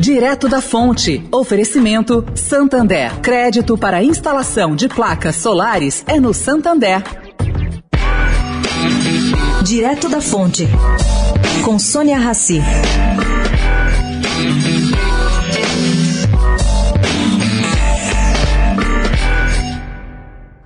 Direto da Fonte. Oferecimento Santander. Crédito para instalação de placas solares é no Santander. Direto da Fonte. Com Sônia Rassi.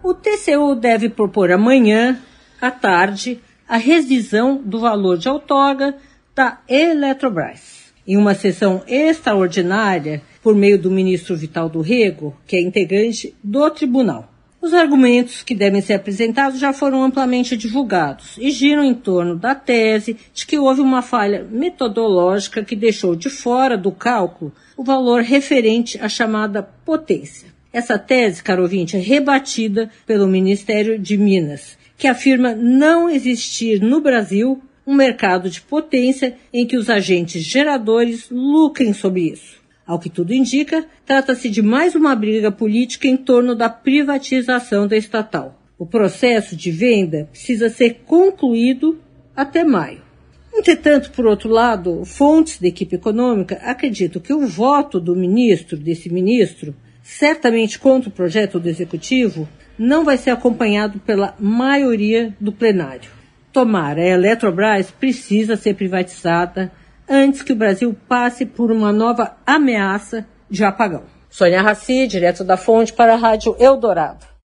O TCU deve propor amanhã, à tarde, a revisão do valor de outorga da Eletrobras. Em uma sessão extraordinária, por meio do ministro Vital do Rego, que é integrante do tribunal. Os argumentos que devem ser apresentados já foram amplamente divulgados e giram em torno da tese de que houve uma falha metodológica que deixou de fora do cálculo o valor referente à chamada potência. Essa tese, caro ouvinte, é rebatida pelo Ministério de Minas, que afirma não existir no Brasil um mercado de potência em que os agentes geradores lucrem sobre isso. Ao que tudo indica, trata-se de mais uma briga política em torno da privatização da estatal. O processo de venda precisa ser concluído até maio. Entretanto, por outro lado, fontes da equipe econômica acreditam que o voto do ministro, desse ministro, certamente contra o projeto do executivo, não vai ser acompanhado pela maioria do plenário. Tomara, a Eletrobras precisa ser privatizada antes que o Brasil passe por uma nova ameaça de apagão. Sônia Raci, direto da fonte para a Rádio Eldorado.